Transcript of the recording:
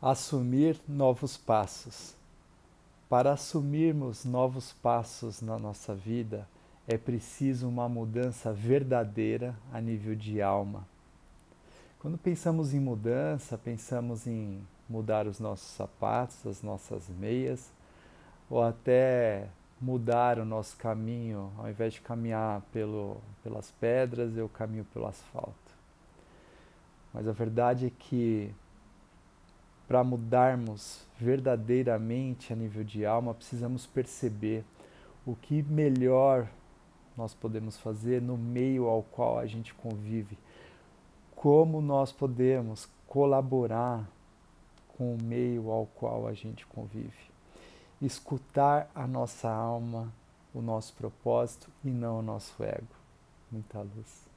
assumir novos passos. Para assumirmos novos passos na nossa vida, é preciso uma mudança verdadeira a nível de alma. Quando pensamos em mudança, pensamos em mudar os nossos sapatos, as nossas meias, ou até mudar o nosso caminho, ao invés de caminhar pelo, pelas pedras, eu caminho pelo asfalto. Mas a verdade é que para mudarmos verdadeiramente a nível de alma, precisamos perceber o que melhor nós podemos fazer no meio ao qual a gente convive, como nós podemos colaborar com o meio ao qual a gente convive. Escutar a nossa alma, o nosso propósito e não o nosso ego. Muita luz.